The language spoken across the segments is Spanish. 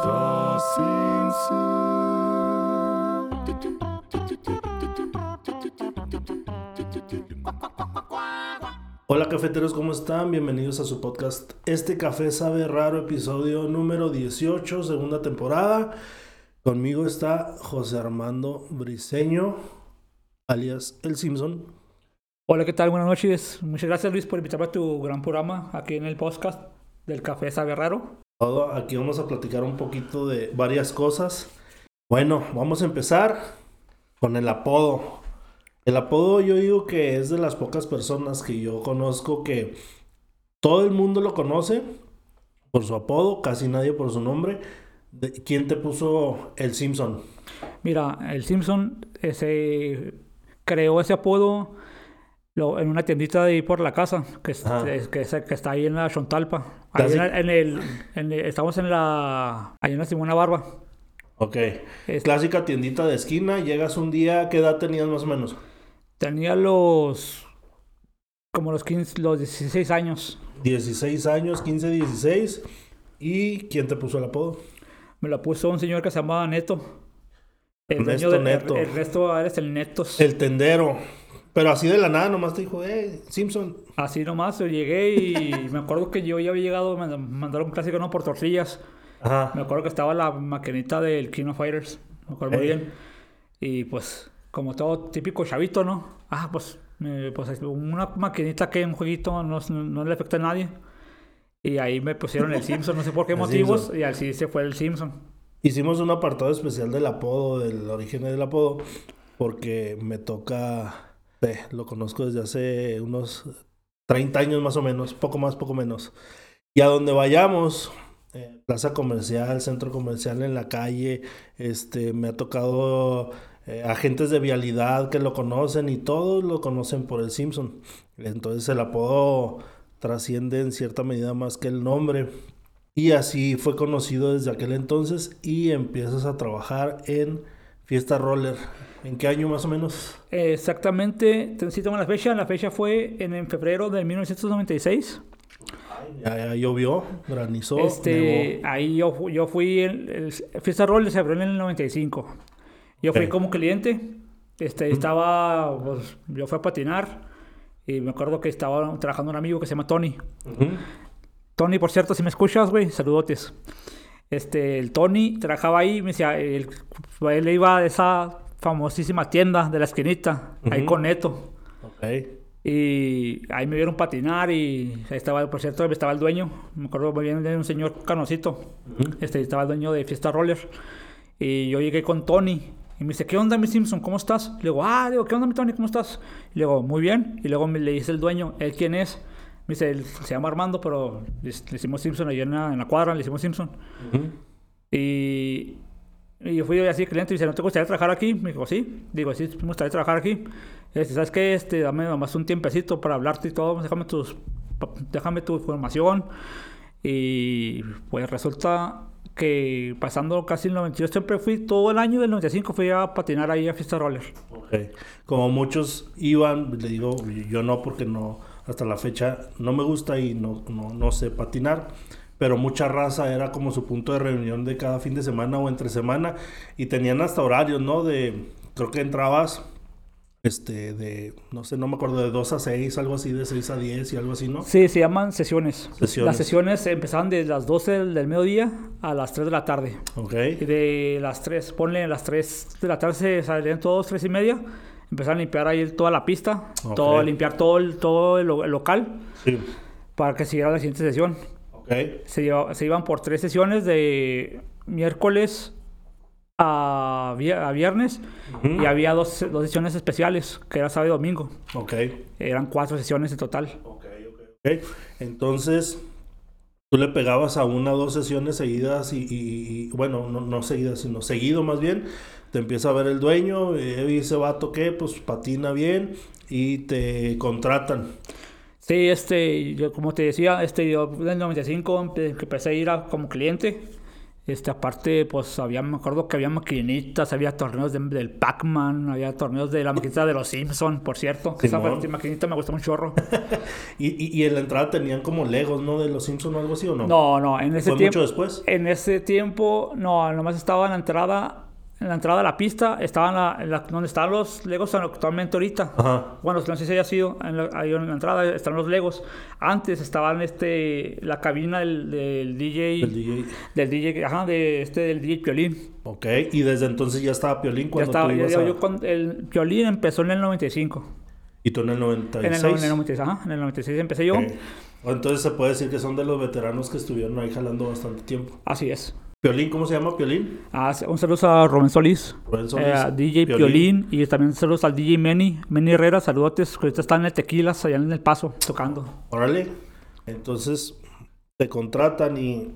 Hola cafeteros, ¿cómo están? Bienvenidos a su podcast Este Café Sabe Raro, episodio número 18, segunda temporada. Conmigo está José Armando Briseño, alias El Simpson. Hola, ¿qué tal? Buenas noches. Muchas gracias Luis por invitarme a tu gran programa aquí en el podcast del Café Sabe Raro. Aquí vamos a platicar un poquito de varias cosas. Bueno, vamos a empezar con el apodo. El apodo yo digo que es de las pocas personas que yo conozco que todo el mundo lo conoce por su apodo, casi nadie por su nombre. ¿Quién te puso el Simpson? Mira, el Simpson se creó ese apodo lo- en una tiendita de ahí por la casa, que, es- que, es- que está ahí en la Chontalpa. Ahí en, Casi- la- en el, en el- estamos en la, ahí en la Simona Barba. Ok. Es- Clásica tiendita de esquina, llegas un día, ¿qué edad tenías más o menos? Tenía los, como los 15, los 16 años. 16 años, 15, 16. ¿Y quién te puso el apodo? Me lo puso un señor que se llamaba Neto. El Ernesto de- Neto. El, el resto eres el Netos. El tendero. Pero así de la nada, nomás te dijo, eh, Simpson. Así nomás, yo llegué y me acuerdo que yo ya había llegado, me mandaron un clásico no por tortillas. Ajá. Me acuerdo que estaba la maquinita del King of Fighters, me acuerdo muy bien. Y pues, como todo típico chavito, ¿no? Ah, pues, me- pues una maquinita que un jueguito no, no le afecta a nadie. Y ahí me pusieron el Simpson, no sé por qué El motivos, Simpson. y así se fue el Simpson. Hicimos un apartado especial del apodo, del origen del apodo, porque me toca, eh, lo conozco desde hace unos 30 años más o menos, poco más, poco menos. Y a donde vayamos, eh, plaza comercial, centro comercial en la calle, este, me ha tocado eh, agentes de vialidad que lo conocen y todos lo conocen por el Simpson. Entonces el apodo trasciende en cierta medida más que el nombre. Y así fue conocido desde aquel entonces y empiezas a trabajar en Fiesta Roller. ¿En qué año más o menos? Exactamente, te- sí tengo la fecha, la fecha fue en, en febrero de 1996. Ya, ya llovió, granizó, Este, nevó. ahí yo, yo fui, el, el Fiesta Roll se abrió en el 95. Yo fui Ok. como cliente, este, estaba, pues, yo fui a patinar y me acuerdo que estaba trabajando un amigo que se llama Tony. Tony, por cierto, si me escuchas, güey, saludotes. Este, el Tony trabajaba ahí, me decía, él, él iba a esa famosísima tienda de la esquinita, ahí Ujú. con Neto. Ok. Y ahí me vieron patinar y ahí estaba, por cierto, estaba el dueño. Me acuerdo muy bien de un señor canosito. Ujú. Este, estaba el dueño de Fiesta Roller. Y yo llegué con Tony. Y me dice, ¿qué onda, mi Simpson? ¿Cómo estás? Le digo, ah, digo, ¿qué onda, mi Tony? ¿Cómo estás? Le digo, muy bien. Y luego me le dice el dueño, ¿él quién es? Me dice, él se llama Armando, pero le, le hicimos Simpson allá en la, en la cuadra, le hicimos Simpson. Ujú. Y, y yo fui así cliente y dice, ¿no te gustaría trabajar aquí? Me dijo, sí. Digo, sí, me gustaría trabajar aquí. Este, ¿Sabes qué? Este, dame nomás un tiempecito para hablarte y todo. Déjame, tus, déjame tu información. Y pues resulta que pasando casi el 92, siempre fui, todo el año del 95 fui a patinar ahí a Fiesta Roller. Ok. Como muchos iban, le digo, yo no porque no, hasta la fecha no me gusta y no, no, no sé patinar. Pero mucha raza era como su punto de reunión de cada fin de semana o entre semana. Y tenían hasta horarios, ¿no? De, creo que entrabas, este, de, no sé, no me acuerdo, de 2 a 6, algo así, de 6 a 10 y algo así, ¿no? Sí, se llaman sesiones. Sesiones. Las sesiones empezaban desde las 12 del, del mediodía a las 3 de la tarde. Ok. Y de las 3, ponle las 3 de la tarde, se salían todos, 3 y media. Empezaron a limpiar ahí toda la pista, Ok. todo, limpiar todo el, todo el local Sí. para que siguiera la siguiente sesión. Se, lleva- se iban por tres sesiones de miércoles a, vi- a viernes y había dos, dos sesiones especiales, que era sábado y domingo. Ok. Eran cuatro sesiones en total. Ok, ok, ok. Entonces, tú le pegabas a una o dos sesiones seguidas y, y- y- bueno, no, no seguidas, sino seguido más bien. Te empieza a ver el dueño, eh, y ese vato que pues patina bien y te contratan. Sí, este, yo como te decía, este, yo en el 95 empe- que empecé a ir a- como cliente. Este, aparte, pues había, me acuerdo que había maquinitas, había torneos de- del Pac-Man, había torneos de la maquinita de los Simpson, por cierto. Esa Simón. maquinita me gustó un chorro. Y, y, y en la entrada tenían como Legos, ¿no? De los Simpsons o algo así, ¿o no? No, no, en ese ¿Fue tiempo. mucho después? En ese tiempo, no, nomás estaba en la entrada, en la entrada de la pista, estaba en la, en la- donde están los Legos actualmente ahorita. Ajá. Bueno, no sé si haya sido, en la, ahí en la entrada están los Legos. Antes estaban este, la cabina del, del DJ, El DJ. del DJ, ajá, de este, del DJ Piolín. Ok. Y desde entonces ya estaba Piolín Ya cuando estaba, tú ya ibas digo, a... yo con- el Piolín empezó en el 95. Y tú en el En 96. el, en el 96, ajá, en el 96 empecé yo. Entonces se puede decir que son de los veteranos que estuvieron ahí jalando bastante tiempo. Así es. Piolín, ¿cómo se llama Piolín? Ah, un saludo a Rubén Solís. Rubén Solís, Eh, a DJ Piolín. y también saludos al DJ Meni, Meni Herrera, saludotes, que ahorita están en el Tequilas, allá en El Paso, tocando. Órale. Entonces te contratan y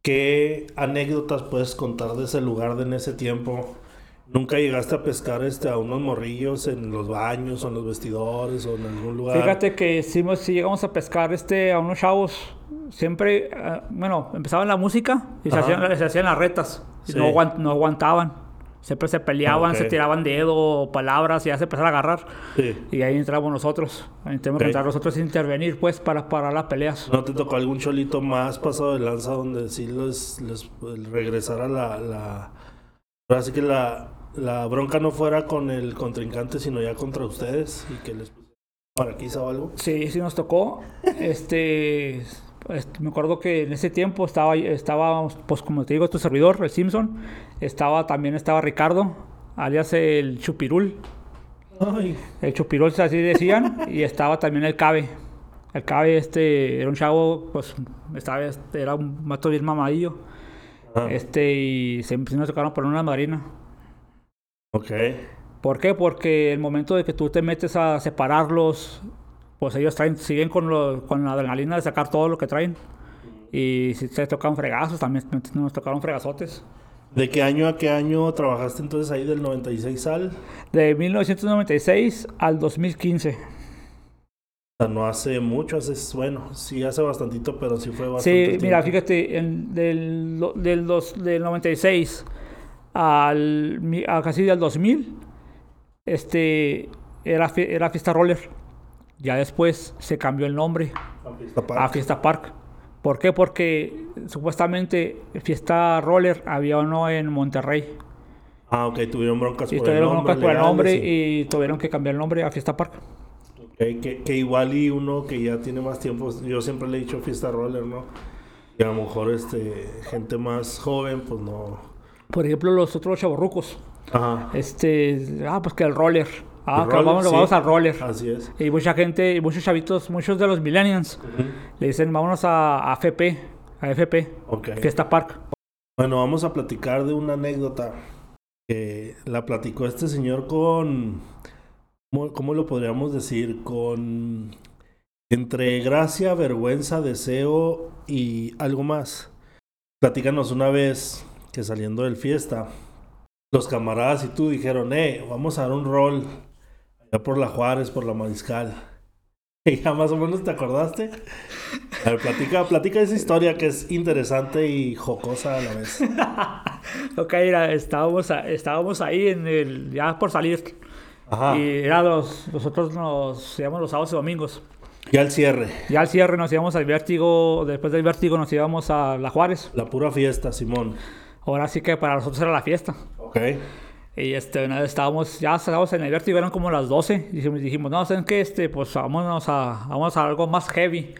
¿qué anécdotas puedes contar de ese lugar de en ese tiempo? ¿Nunca llegaste a pescar este, a unos morrillos en los baños o en los vestidores o en algún lugar? Fíjate que sí, hemos- sí llegamos a pescar este, a unos chavos, siempre, eh, bueno, empezaban la música y se hacían, se hacían las retas, y Sí. no, aguant- no aguantaban. Siempre se peleaban, Ok. se tiraban dedo, palabras, y ya se empezaron a agarrar. Sí. Y ahí entramos nosotros. Ahí tenemos Ok. que entrar nosotros a intervenir, pues, para parar las peleas. ¿No te tocó algún cholito más pasado de lanza donde sí les, les pues, regresara la, la... Ahora sí que la, la bronca no fuera con el contrincante, sino ya contra ustedes y que les pusiera paraquiza o algo? Sí, sí nos tocó. Este, pues, me acuerdo que en ese tiempo estaba, estaba, pues como te digo, tu servidor, el Simpson. Estaba, también estaba Ricardo, alias el Chupirul. Ay, El Chupirul, así decían. y estaba también el Cabe. El Cabe, este, era un chavo, pues, estaba, era un mato bien mamadillo. ah, Este, y se, sí nos tocaron por una marina. Ok. ¿Por qué? Porque el momento de que tú te metes a separarlos, pues ellos traen, siguen con, lo- con la adrenalina de sacar todo lo que traen. Y si se tocan fregazos, también nos tocaron fregazotes. ¿De qué año a qué año trabajaste entonces ahí del 96 al? De 1996 al 2015. O sea, no hace mucho, hace, bueno, sí hace bastantito, pero sí fue bastante Sí, tiempo. mira, fíjate, en- del, del, dos- del 96 al a casi del 2000, este, era, era Fiesta Roller. Ya después se cambió el nombre. A Fiesta Park. ¿Por qué? Porque supuestamente Fiesta Roller había uno en Monterrey. Ah, ok, tuvieron broncas Y por el nombre. broncas por el legales nombre y- y tuvieron que cambiar el nombre a Fiesta Park. que, que igual y uno que ya tiene más tiempo, yo siempre le he dicho fiesta roller, ¿no? Y a lo mejor este, gente más joven, pues no. Por ejemplo, los otros chavorrucos. Ajá. Este, ah, pues que el roller. Ah, roller, vamos, sí. vamos al roller. Así es. Y mucha gente, y muchos chavitos, muchos de los millennials, le dicen, vámonos a, a FP, a FP, Ok. Fiesta Park. Bueno, vamos a platicar de una anécdota que la platicó este señor con, ¿cómo, cómo lo podríamos decir? Con entre gracia, vergüenza, deseo y algo más. Platícanos una vez que saliendo del fiesta, los camaradas y tú dijeron, eh, vamos a dar un rol allá por la Juárez, por la Mariscal. Y ya más o menos te acordaste. A ver, platica, platica esa historia que es interesante y jocosa a la vez. Ok, era- estábamos, estábamos ahí en el, ya por salir. Ajá. Y era los, nosotros nos íbamos los sábados y domingos. Ya el cierre. Ya al cierre nos íbamos al vértigo, después del vértigo nos íbamos a La Juárez. La pura fiesta, Simón. Ahora sí que para nosotros era la fiesta. Ok. Y este, una vez estábamos, ya estábamos en el vértigo, eran como las 12. Y dijimos, dijimos, no, ¿saben qué? Este, pues vámonos a, vamos a algo más heavy.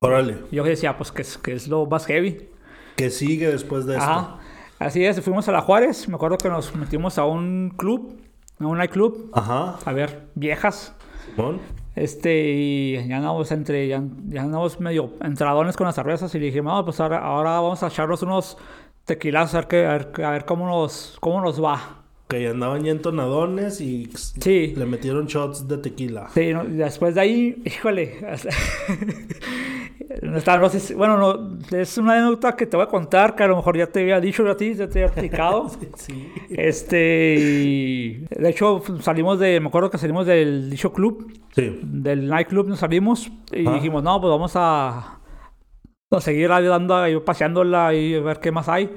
Órale. Y yo decía, pues, ¿qué es, qué es lo más heavy? ¿Qué sigue después de esto? Ajá. Así es, fuimos a La Juárez. Me acuerdo que nos metimos a un club, a un nightclub, Ajá. a ver viejas. Simón. Este, y ya andamos entre, ya, ya andamos medio entradones con las cervezas y le dije, no, pues ahora, ahora vamos a echarnos unos tequilas a ver, qué- a ver, a ver cómo, nos, cómo nos va. Que andaban ya entonadones y Sí. le metieron shots de tequila. Sí, no, después de ahí, híjole, hasta- no está, no sé si- bueno, no, es una anécdota que te voy a contar que a lo mejor ya te había dicho a ti, ya te había platicado. Sí. Este, y de hecho salimos de, me acuerdo que salimos del dicho club, Sí. del nightclub nos salimos y Ah. dijimos, no, pues vamos a, Nos seguir ayudando, ahí, paseándola y a ver qué más hay.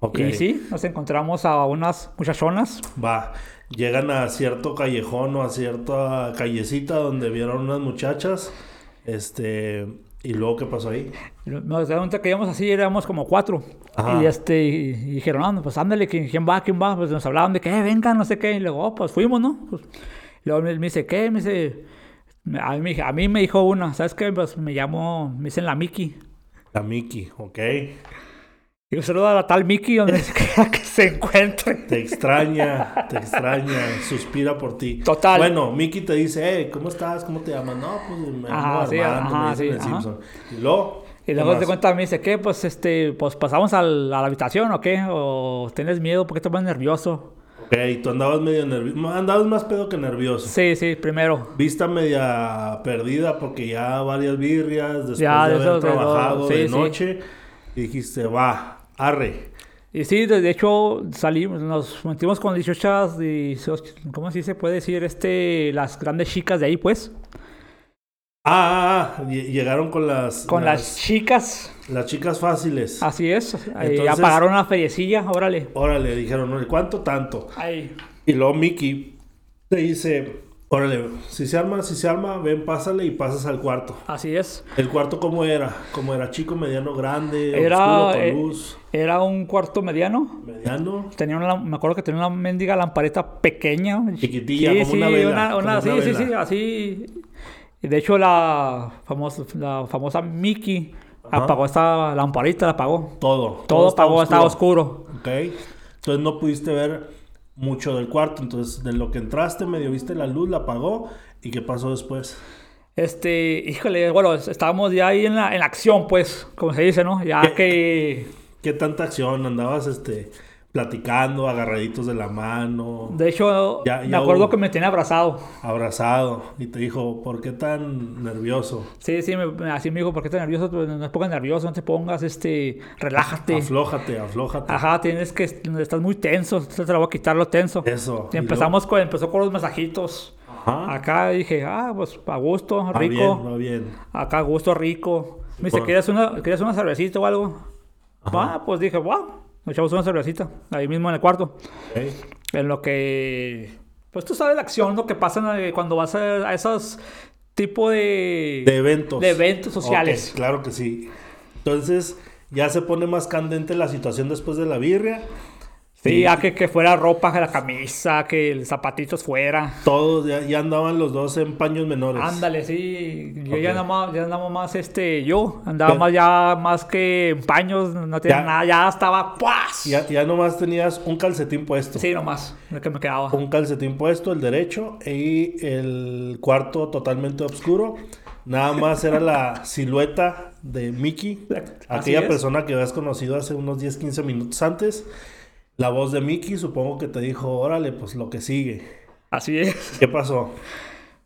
Ok. Y sí, nos encontramos a unas muchachonas. Va. Llegan a cierto callejón o a cierta callecita donde vieron unas muchachas. Este. ¿Y luego qué pasó ahí? Nos dieron cuenta que íbamos así, éramos como cuatro. Ajá. Y este, y, y dijeron, no, pues ándale, ¿quién, quién va? ¿Quién va? Pues nos hablaban de que, eh, vengan, no sé qué. Y luego, oh, pues fuimos, ¿no? Pues, luego me, me dice, ¿qué? Me dice, a mí, a mí me dijo una, ¿sabes qué? Pues me llamo, me dicen la Miki. La Miki, ok. Y un saludo a la tal Miki, donde quiera que se encuentre. Te extraña, te extraña, suspira por ti. Total. Bueno, Miki te dice, hey, ¿cómo estás? ¿Cómo te llamas? No, pues me llamo sí, Armando, ajá, me dicen sí, el ajá. Simpson. Y luego, Y ¿qué luego te cuenta, me dice, ¿qué? Pues este, pues pasamos al- a la habitación o qué? ¿O tienes miedo? ¿Por qué te pones nervioso? Ok, tú andabas medio nervioso. Andabas más pedo que nervioso. Sí, sí, primero. Vista media perdida porque ya varias birrias después Ya, de de haber trabajado sí, de sí. noche. Y dijiste, va, arre. Y sí, de, de hecho, salimos, nos metimos con 18 y, ¿cómo así se puede decir? Este, las grandes chicas de ahí, pues. Ah, ah, ah, lle- llegaron con las, Con las, chicas, las chicas fáciles. así es. Ya Entonces- pagaron una feriecilla, órale. Órale, dijeron, "Oye, ¿cuánto tanto? Ahí. Y luego Mickey te dice, órale, si se arma, si se arma, ven, pásale y pasas al cuarto. Así es. ¿El cuarto cómo era? ¿Cómo era? ¿Chico, mediano, grande, Era, oscuro, con eh, luz? Era un cuarto mediano. ¿Mediano? Tenía una, me acuerdo que tenía una mendiga lamparita pequeña. Chiquitilla, Sí, como sí, una vela, una- una- como una sí, sí, sí, así. Y de hecho, la famosa, la famosa Mickey Ajá. apagó esta lamparita, la apagó. Todo. Todo estaba apagó, estaba oscuro. Ok. Entonces no pudiste ver mucho del cuarto. Entonces, de lo que entraste, medio viste la luz, la apagó. ¿Y qué pasó después? Este, híjole, bueno, estábamos ya ahí en la, en la acción, pues, como se dice, ¿no? Ya ¿Qué? que, ¿Qué tanta acción? ¿Andabas este, platicando, agarraditos de la mano, de hecho, Ya- me acuerdo hubo- que me tenía abrazado. abrazado? Y te dijo, ¿por qué tan nervioso? Sí, sí, me- así me dijo, ¿por qué estás nervioso? Pues no te pongas nervioso, no te pongas, este, relájate. Aflójate, aflójate. Ajá, tienes que, estás muy tenso, entonces te lo voy a quitar lo tenso. Eso. Y empezamos con, empezó con los masajitos. Ajá. Acá dije, ah, pues a gusto, Va rico. bien, va bien. Acá a gusto, rico. Me dice. ¿quieres una, ¿quieres una cervecita o algo? Ajá. Ah, pues dije, wow. Nos echamos una cervecita, ahí mismo en el cuarto. En lo que, pues tú sabes la acción, lo que pasa eh, cuando vas a, a esos tipo de... De eventos. De eventos sociales. Claro que sí. Entonces, ya se pone más candente la situación después de la birria. Sí, a que, que fuera ropa, la camisa, que el zapatitos fuera. Todos ya, ya andaban los dos en paños menores. Ándale, sí. Yo Ok. ya andaba, ya andaba más, este, yo andaba más ya, más que en paños, no tenía Ya. nada, ya estaba, ¡puas! Ya, ya nomás tenías un calcetín puesto. Sí, nomás, lo que me quedaba. Un calcetín puesto, el derecho, y el cuarto totalmente oscuro. Nada más era la silueta de Mickey, aquella persona que habías conocido hace unos 10, 15 minutos antes. La voz de Mickey, supongo que te dijo, órale, pues lo que sigue. Así es. ¿Qué pasó?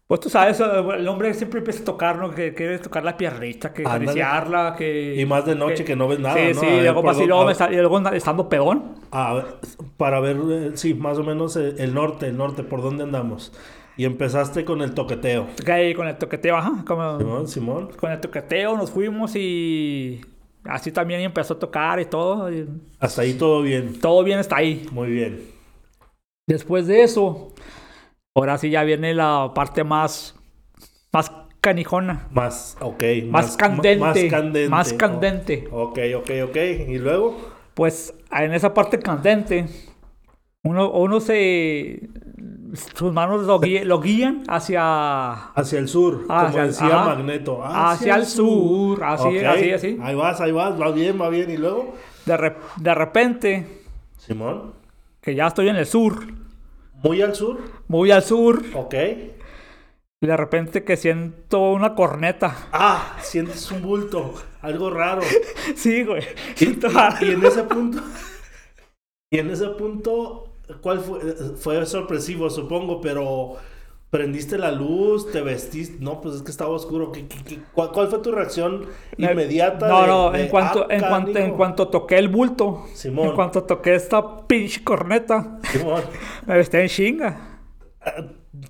Pues tú sabes, el hombre siempre empieza a tocar, ¿no? Que quiere tocar la piernita, que acariciarla, que... Y más de noche que no ves nada, Sí, ¿no? sí, A ver, luego, así, luego, me está- y luego estando pedón. A ver, para ver, eh, sí, más o menos eh, el norte, el norte, por dónde andamos. Y empezaste con el toqueteo. Que ahí con el toqueteo, ajá, como... Simón, Simón. Con el toqueteo nos fuimos y... Así también empezó a tocar y todo. y Hasta ahí todo bien. todo bien hasta ahí. Muy bien. Después de eso, ahora sí ya viene la parte más, más canijona, Más, ok. más, candente, Más candente. más candente. Ok, ok, ok. ¿Y luego? Pues en esa parte candente, uno, uno se, sus manos lo, guía- lo guían hacia, Hacia el sur, Hacia como el- decía ajá. Magneto. Hacia el sur, así, Ok, así, así. Ahí vas, ahí vas, va bien, va bien. ¿Y luego? De, re- de repente, Simón. que ya estoy en el sur, Muy al sur. muy al sur, Ok. y de repente que siento una corneta. Ah, sientes un bulto. Algo raro. Sí, güey. Y- y en ese punto, y en ese punto, ¿cuál fue? Fue sorpresivo, supongo, pero prendiste la luz, te vestiste, no, pues es que estaba oscuro. ¿Qué- qué- qué- cuál, cuál fue tu reacción inmediata? No, de- no, de, en cuanto, "Ah, en cuanto, en canijo"? cuanto toqué el bulto, Simón. en cuanto toqué esta pinche corneta, Simón, me vestí en chinga.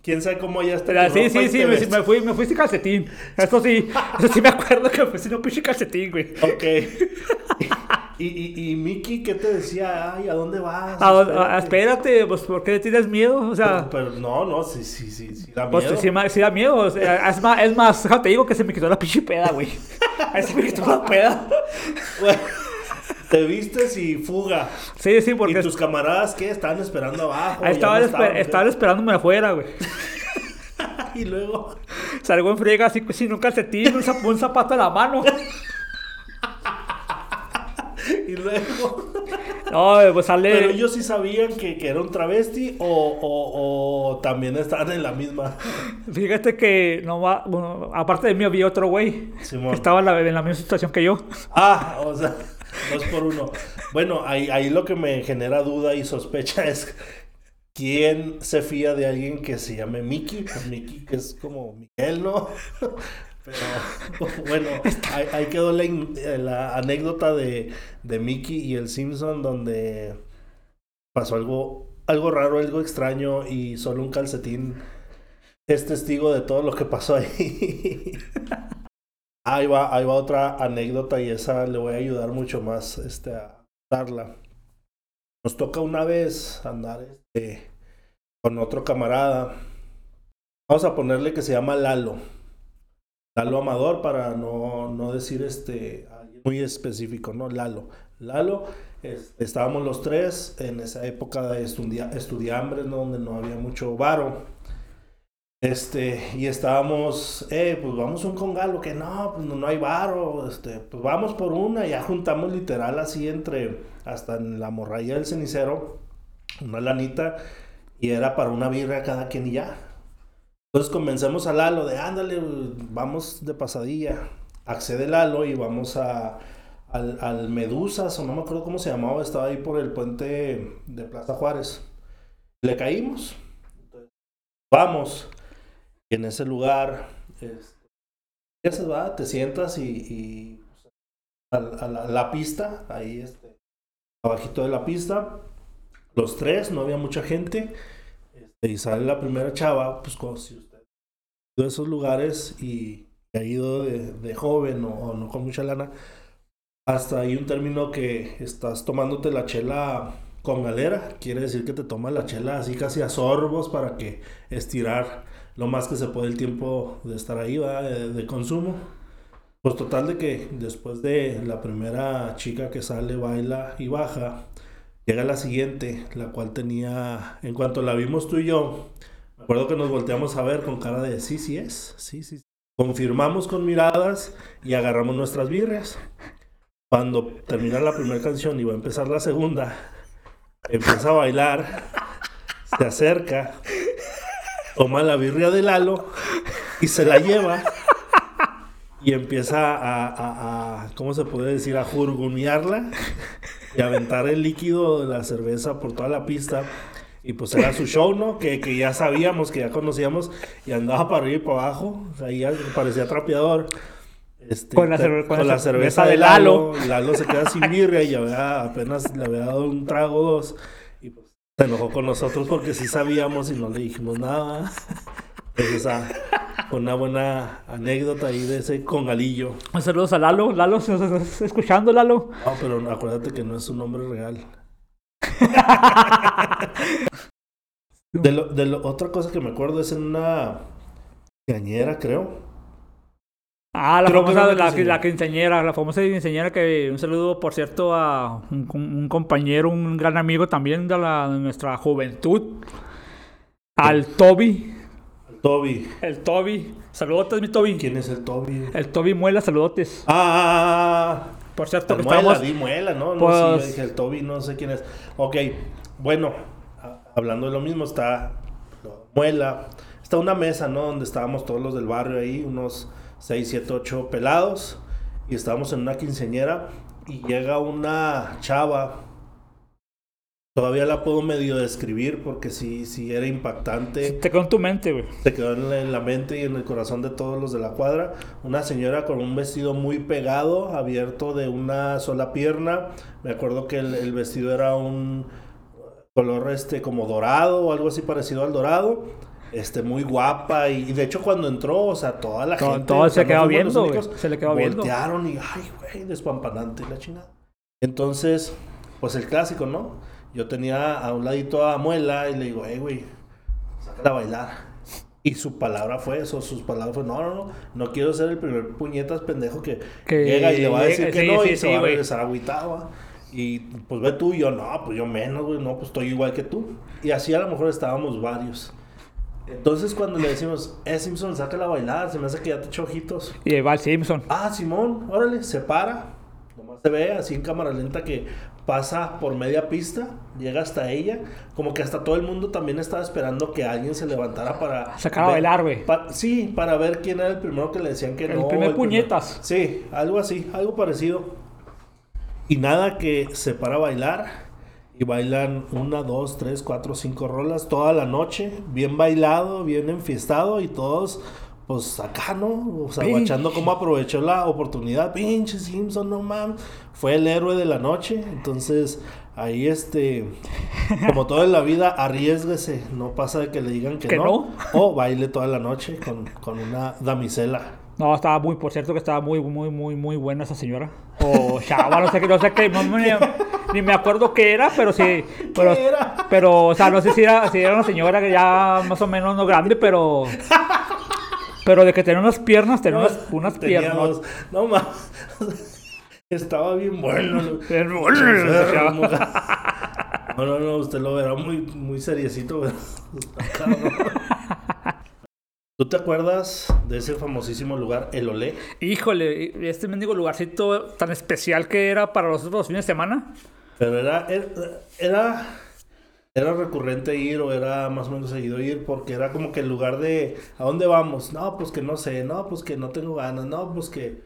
quién sabe cómo ya está. Sí, sí, sí, me, me, fui, me fui sin calcetín. Eso sí, eso sí me acuerdo que me fui sin un pinche calcetín, güey. Ok. y, y, y Mickey, ¿qué te decía? Ay, ¿a dónde vas? A- a- espérate, pues, ¿por qué le tienes miedo? O sea, Pero, pero no, no, sí, sí, sí, sí, da pues miedo. sí, ma- sí da miedo. o sea, es más, es más, déjate digo que se me quitó la pinche peda, güey. Ahí se me quitó la peda. Bueno, te vistes y fuga. Sí, sí, ¿Y porque tus camaradas qué? Estaban esperando abajo. ahí estaban, no esper- estaban, esperándome afuera, güey. Y luego. Salgo en friega así sin un calcetín, un, zap- un zapato en la mano. Luego. No, pues sale. Pero ellos sí sabían que, que era un travesti o, o, o también estaban en la misma. Fíjate que no va, bueno, aparte de mí había otro güey Simón. que estaba en la, en la misma situación que yo. Ah, o sea, dos por uno. Bueno, ahí, ahí lo que me genera duda y sospecha es quién se fía de alguien que se llame Mickey. Pues Mickey, que es como Miguel, ¿no? Pero bueno, ahí, quedó eh, la anécdota de, de Mickey y el Simpson donde pasó algo, algo raro, algo extraño y solo un calcetín es testigo de todo lo que pasó ahí. Ahí va, ahí va otra anécdota y esa le voy a ayudar mucho más este, a darla. Nos toca una vez andar este, con otro camarada. Vamos a ponerle que se llama Lalo. Lalo Amador para no, no decir este muy específico, ¿no? Lalo. Lalo, es- estábamos los tres en esa época de estudia, estudiambres. Donde no había mucho varo. Este, y estábamos, eh, pues vamos un congalo, que no, pues no, no hay varo, este, pues vamos por una, ya juntamos literal así entre, hasta en la morralla del cenicero, una lanita, y era para una birra cada quien y ya. Entonces convencemos a Lalo de, ándale, vamos de pasadilla, accede Lalo y vamos a, al, al Medusas, o no me acuerdo cómo se llamaba, estaba ahí por el puente de Plaza Juárez. Le caímos. Vamos. En ese lugar, este, ya se va, te sientas y, pues, a la pista, ahí este, abajito de la pista, los tres, no había mucha gente, este, y sale la primera chava, pues como si a esos lugares y ha ido de, de joven o, no con mucha lana, hasta ahí un término que estás tomándote la chela con galera, quiere decir que te tomas la chela así casi a sorbos para que estirar lo más que se puede el tiempo de estar ahí. De, de consumo. Pues total de que después de la primera chica que sale, baila y baja, llega la siguiente, la cual tenía, en cuanto la vimos tú y yo, me acuerdo que nos volteamos a ver con cara de sí, sí es, sí, sí. Confirmamos con miradas y agarramos nuestras birrias. Cuando termina la primera canción y va a empezar la segunda, empieza a bailar, se acerca, toma la birria de Lalo y se la lleva y empieza a, a- a- ¿cómo se puede decir? A jurgunearla y aventar el líquido de la cerveza por toda la pista. Y pues era su show, ¿no? Que, que ya sabíamos, que ya conocíamos y andaba para arriba y para abajo. O sea, ya parecía trapeador. Este, Con la cerve- con con la cerveza cerveza de Lalo. Lalo. Lalo se queda sin birria y había- apenas le había dado un trago o dos. Y pues se enojó con nosotros porque sí sabíamos y no le dijimos nada. Entonces, esa fue una buena anécdota ahí de ese congalillo. Saludos a Lalo. Lalo, ¿estás estás escuchando, Lalo? No, pero acuérdate que no es un nombre real. De lo, de lo- otra cosa que me acuerdo es en una cañera, creo. Ah, la Creo famosa, la la, quinceañera. la quinceañera, famosa quinceañera que un saludo, por cierto, a un, un compañero, un gran amigo también de, la, de nuestra juventud, al Toby, Toby. el Toby, saludotes mi Toby, ¿Quién es el Toby? el Toby Muela, saludotes. Ah, ah, ah, Por cierto, que muela, estamos, di muela, ¿no? No, Pues- sí, yo dije el Toby, no sé quién es. Ok, bueno, hablando de lo mismo, está muela. Está una mesa, ¿no? Donde estábamos todos los del barrio ahí, unos 6, 7, 8 pelados. Y estábamos en una quinceañera. Y llega una chava. Todavía la puedo medio describir porque sí, sí era impactante. te quedó en tu mente, güey. Se quedó en la, en la mente y en el corazón de todos los de la cuadra. Una señora con un vestido muy pegado, abierto de una sola pierna. Me acuerdo que el, el vestido era un color este como dorado o algo así parecido al dorado. este, muy guapa. Y, y de hecho, cuando entró, o sea, toda la Todo- gente. todo se quedó viendo, únicos, Se le quedó viendo. Voltearon y, ay, güey, despampanante la chingada. Entonces, pues el clásico, ¿no? Yo tenía a un ladito a Muela y le digo, hey, güey, sácala a bailar. Y su palabra fue eso, sus palabras fue, no, no, no, no quiero ser el primer puñetas pendejo que, Que llega y le va a decir llega- que sí, no sí, y se sí, va a regresar agüitado. Y pues ve tú y yo, no, pues yo menos, güey, no, pues estoy igual que tú. Y así a lo mejor estábamos varios. Entonces cuando le decimos, eh, Simpson, sácala a bailar, se me hace que ya te echo ojitos. Y va el Simpson. Ah, Simón, órale, se para. Nomás se ve así en cámara lenta que pasa por media pista, llega hasta ella. Como que hasta todo el mundo también estaba esperando que alguien se levantara para. Sacar a bailar, güey. pa- sí, para ver quién era el primero que le decían que El no. primer el puñetas. Sí, algo así, algo parecido. Y nada que se para a bailar. Y bailan una, dos, tres, cuatro, cinco rolas toda la noche. Bien bailado, bien enfiestado. Y todos, pues acá, ¿no? O sea, Pinche. guachando cómo aprovechó la oportunidad. Pinche Simpson, no mames. Fue el héroe de la noche. Entonces, ahí este. Como todo en la vida, arriesguese. No pasa de que le digan que, Que no. no. O baile toda la noche con, con una damisela. No, estaba muy, por cierto que estaba muy, muy, muy, muy buena esa señora. O chava, no sé qué, no sé qué, no ni me acuerdo qué era, pero sí. Pero, ¿Qué era? pero, o sea, no sé si era, si era una señora que ya más o menos no grande, pero. Pero de que tenía unas piernas, tenía unas, unas piernas. No mames. Estaba bien bueno. ¿no? No, no, no, usted lo verá muy, muy seriecito. ¿Tú te acuerdas de ese famosísimo lugar, El Olé? Híjole, este mendigo lugarcito tan especial que era para nosotros los fines de semana. Pero era, era, era, era recurrente ir o era más o menos seguido ir porque era como que el lugar de ¿a dónde vamos? No, pues que no sé, no, pues que no tengo ganas, no, pues que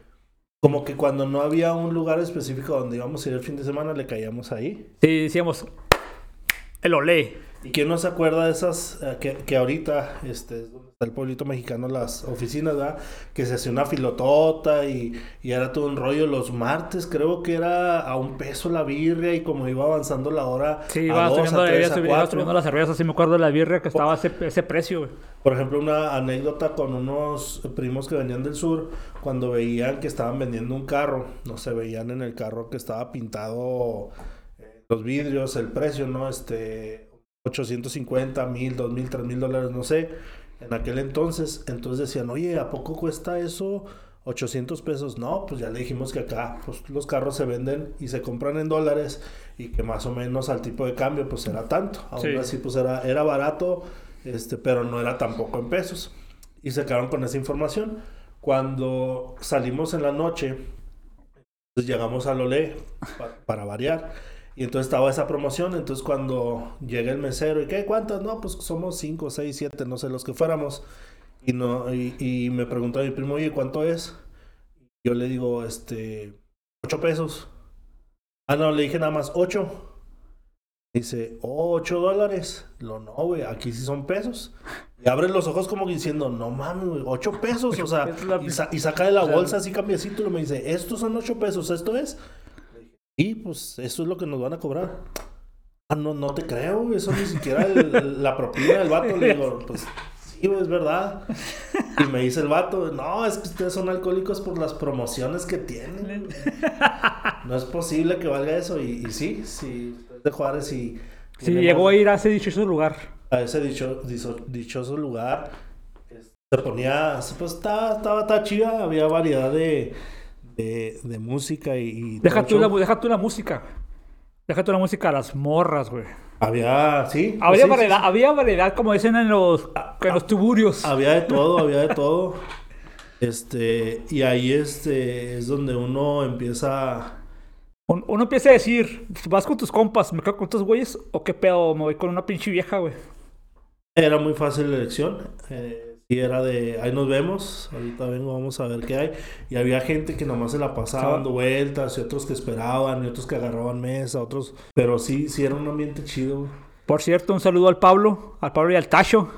como que cuando no había un lugar específico donde íbamos a ir el fin de semana le caíamos ahí. Sí, decíamos, el olé. ¿Y quién no se acuerda de esas eh, que, que ahorita este, es donde está el pueblito mexicano, las oficinas, ¿verdad? Que se hacía una filotota y, y era todo un rollo. Los martes creo que era a un peso la birria y como iba avanzando la hora, Sí, a iba dos, subiendo, a tres, a iba subiendo las cervezas. Sí, me acuerdo de la birria que estaba a ese, ese precio, güey. Por ejemplo, una anécdota con unos primos que venían del sur, cuando veían que estaban vendiendo un carro, no se veían en el carro que estaba pintado eh, los vidrios, el precio, ¿no? Este, 850, 1000, 2000, 3000 dólares, no sé, en aquel entonces. Entonces decían, oye, ¿a poco cuesta eso? 800 pesos. No, pues ya le dijimos que acá pues, los carros se venden y se compran en dólares y que más o menos al tipo de cambio pues era tanto. Aún Sí. así pues era, era barato, este, pero no era tampoco en pesos. Y se quedaron con esa información. Cuando salimos en la noche, pues llegamos al Olé pa- para variar. Y entonces estaba esa promoción. Entonces cuando llega el mesero, ¿y qué? ¿Cuántas? No, pues somos 5, 6, 7, no sé, los que fuéramos. Y, no, y, y me preguntó mi primo, oye, ¿cuánto es? Yo le digo, este, 8 pesos. Ah, no, le dije nada más 8. Dice, 8 dólares. Lo no, güey, aquí sí son pesos. Y abre los ojos como diciendo, no mames, güey, 8 pesos. O sea, y, sa- y saca de la bolsa así cambiecito y me dice, estos son 8 pesos, ¿esto es? Y pues eso es lo que nos van a cobrar. Ah, no, no te creo, eso ni siquiera el- el- la propina del vato. Le digo, pues sí, es verdad. Y me dice el vato, no, es que ustedes son alcohólicos por las promociones que tienen. No es posible que valga eso. Y, y sí, sí, es de Juárez y... Sí, tenemos llegó a ir a ese dichoso lugar. a ese dicho, dicho- dichoso lugar. es- Se ponía, pues estaba, estaba, estaba chida, había variedad de, de, de música y... y Deja tú, la, deja tú la música. Deja tú la música a las morras, güey. Había, sí. pues Había sí, variedad, sí. había variedad, como dicen en los, en los tuburios. Había de todo, había de todo. Este, y ahí este es donde uno empieza. Un- Uno empieza a decir, vas con tus compas, ¿me quedo con estos güeyes? ¿O qué pedo? Me voy con una pinche vieja, güey. Era muy fácil la elección. Eh, sí, era de ahí nos vemos. Ahorita vengo, vamos a ver qué hay. Y había gente que nomás se la pasaba dando vueltas, y otros que esperaban, y otros que agarraban mesa, otros. Pero sí, sí era un ambiente chido. Por cierto, un saludo al Pablo, al Pablo y al Tacho.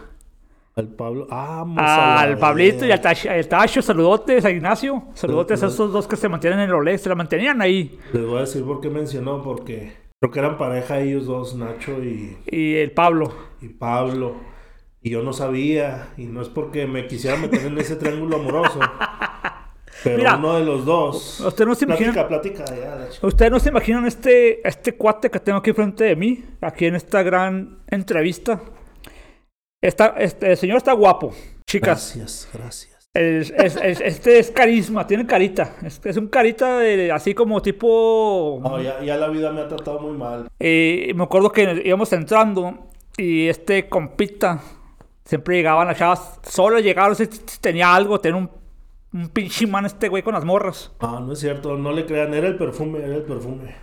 Al Pablo. Vamos a la Al Pablito y al Tacho, al Tacho, saludotes a Ignacio. Saludotes a esos dos que se mantienen en el Olé, se la mantenían ahí. Les voy a decir por qué mencionó, porque creo que eran pareja ellos dos, Nacho y, Y el Pablo. y Pablo. Y yo no sabía, y no es porque me quisiera meter en ese triángulo amoroso. Pero Mira, uno de los dos. usted no se platica, imagina- platica, ch- Ustedes no se imaginan este, este cuate que tengo aquí frente de mí, aquí en esta gran entrevista. Está, este el señor está guapo, chicas. Gracias, gracias. Es- es- es- este es carisma, tiene carita. Es, es un carita de, así como tipo. No, ya, ya la vida me ha tratado muy mal. Eh, me acuerdo que íbamos entrando y este compita siempre llegaban las chavas, solo llegaron si tenía algo, tenía un, un pinche man este güey con las morras. No, no es cierto, no le crean, era el perfume, era el perfume.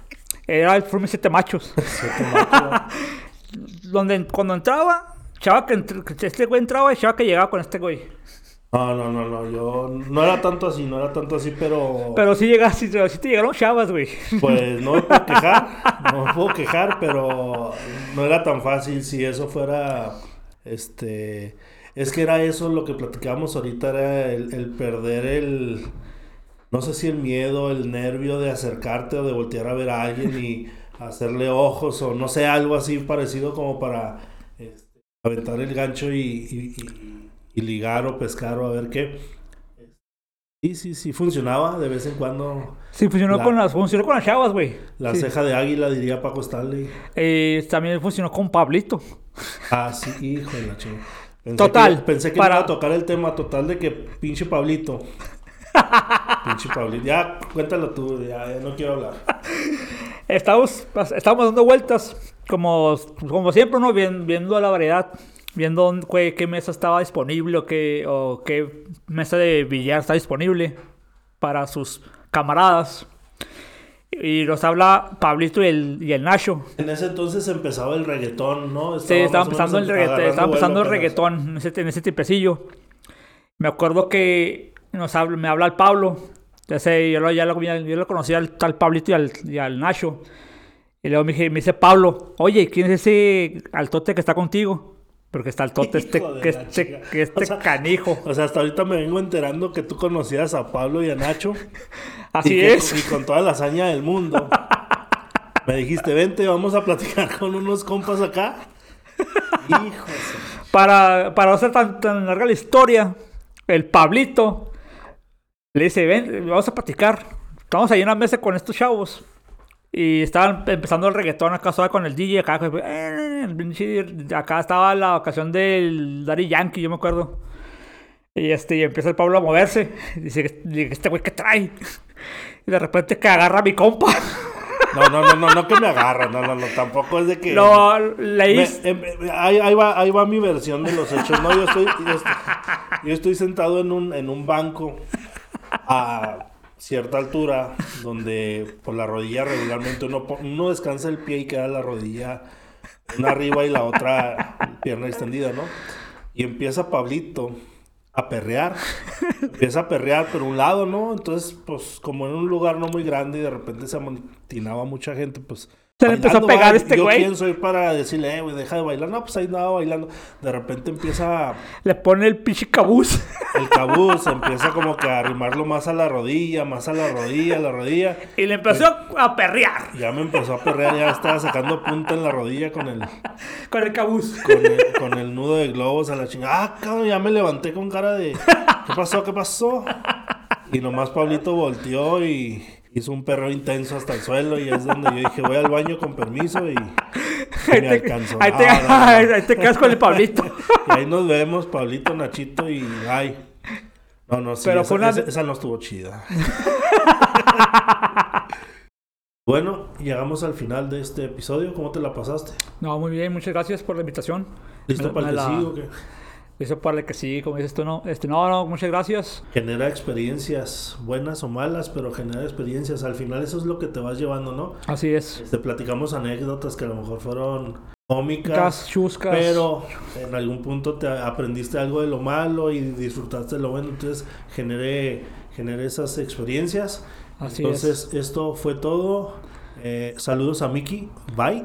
Era el Fume Siete Machos. Siete macho. donde cuando entraba, chava que este güey entraba y chava que llegaba con este güey. No, no, no, no, yo no era tanto así, no era tanto así, pero, Pero sí llegas, sí, sí te llegaron chavas, güey. pues no me puedo quejar, no me puedo quejar, pero no era tan fácil si eso fuera, este, es que era eso lo que platicábamos ahorita, era el, el perder el, no sé si el miedo, el nervio de acercarte o de voltear a ver a alguien y hacerle ojos o no sé, algo así parecido como para este, aventar el gancho y, y- y- y ligar o pescar o a ver qué. Sí, sí, sí, funcionaba de vez en cuando. Sí, funcionó, La- con, las, funcionó con las chavas, güey. La Sí. ceja de águila, diría Paco Stanley. Eh, también funcionó con Pablito. Ah, sí, hijo de la chingada. Pensé Total, que- pensé que para- iba a tocar el tema total de que pinche Pablito. pinche Pablito. Ya, cuéntalo tú, ya, ya no quiero hablar. Estamos, estamos dando vueltas, como, como siempre, ¿no? Vien- viendo la variedad, viendo dónde- qué, qué mesa estaba disponible o qué, o qué mesa de billar está disponible para sus camaradas. Y nos habla Pablito y el, y el Nacho. En ese entonces empezaba el reggaetón, ¿no? Sí, estaba empezando el reggaetón, agarrando estaba empezando el reggaetón en ese, en ese tipecillo. Me acuerdo que nos habla, me habla el Pablo. Sé, yo lo, ya lo, yo lo conocía al tal Pablito y al, y al Nacho. Y luego me, dije- me dice Pablo, oye, ¿quién es ese altote que está contigo? Porque está altote este, Hijo de que este, que este O sea, canijo. O sea, hasta ahorita me vengo enterando que tú conocías a Pablo y a Nacho. Así y que- es. y con toda la hazaña del mundo. Me dijiste, vente, vamos a platicar con unos compas acá. Hijos. Para, para no hacer tan, tan larga la historia, el Pablito le dice, ven, vamos a platicar. Estamos ahí en una mesa con estos chavos. Y estaban empezando el reggaetón acá suave con el DJ. Acá, eh, acá estaba la ocasión del Daddy Yankee, yo me acuerdo. Y este, y empieza el Pablo a moverse. Dice, este güey que trae. Y de repente que agarra a mi compa. No, no, no, no, no que me agarra, no, no, no, tampoco es de que... No, le Me- hice. em, ahí, ahí va, ahí va mi versión de los hechos. No, yo estoy, yo estoy, yo estoy sentado en un, en un banco a cierta altura donde por la rodilla regularmente uno, descansa el pie y queda la rodilla una arriba y la otra pierna extendida, ¿no? Y empieza Pablito a perrear. Empieza a perrear, pero un lado, ¿no? Entonces, pues como en un lugar no muy grande y de repente se amontinaba mucha gente, pues... Se le empezó a pegar va, este yo güey. quién soy para decirle, eh, güey, deja de bailar. No, pues ahí andaba bailando. De repente empieza Le pone el pinche cabuz. el cabuz, empieza como que a arrimarlo más a la rodilla, más a la rodilla, a la rodilla. Y le empezó a perrear Ya me empezó a perrear, ya estaba sacando punta en la rodilla con el, con el cabuz. con el, con el nudo de globos a la chingada. Ah, cabrón, ya me levanté con cara de, ¿qué pasó? ¿Qué pasó? Y nomás Pablito volteó y hizo un perro intenso hasta el suelo y es donde yo dije, voy al baño con permiso y, me alcanzó. ahí te- ahí quedas con el Pablito. Y ahí nos vemos, Pablito, Nachito y ay. No, no, sí, Pero esa, una- esa- esa no estuvo chida. bueno, llegamos al final de este episodio. ¿Cómo te la pasaste? No, muy bien, muchas gracias por la invitación. ¿Listo Me- para el me que la- sí o qué? Listo para el que sí, como dices tú, no. Este, no, no, muchas gracias. Genera experiencias buenas o malas, pero genera experiencias. Al final eso es lo que te vas llevando, ¿no? Así es. Te platicamos anécdotas que a lo mejor fueron cómicas. Cas, chuscas. Pero en algún punto te aprendiste algo de lo malo y disfrutaste de lo bueno. Entonces generé, generé esas experiencias. Así Entonces esto fue todo. Eh, saludos a Miki. Bye.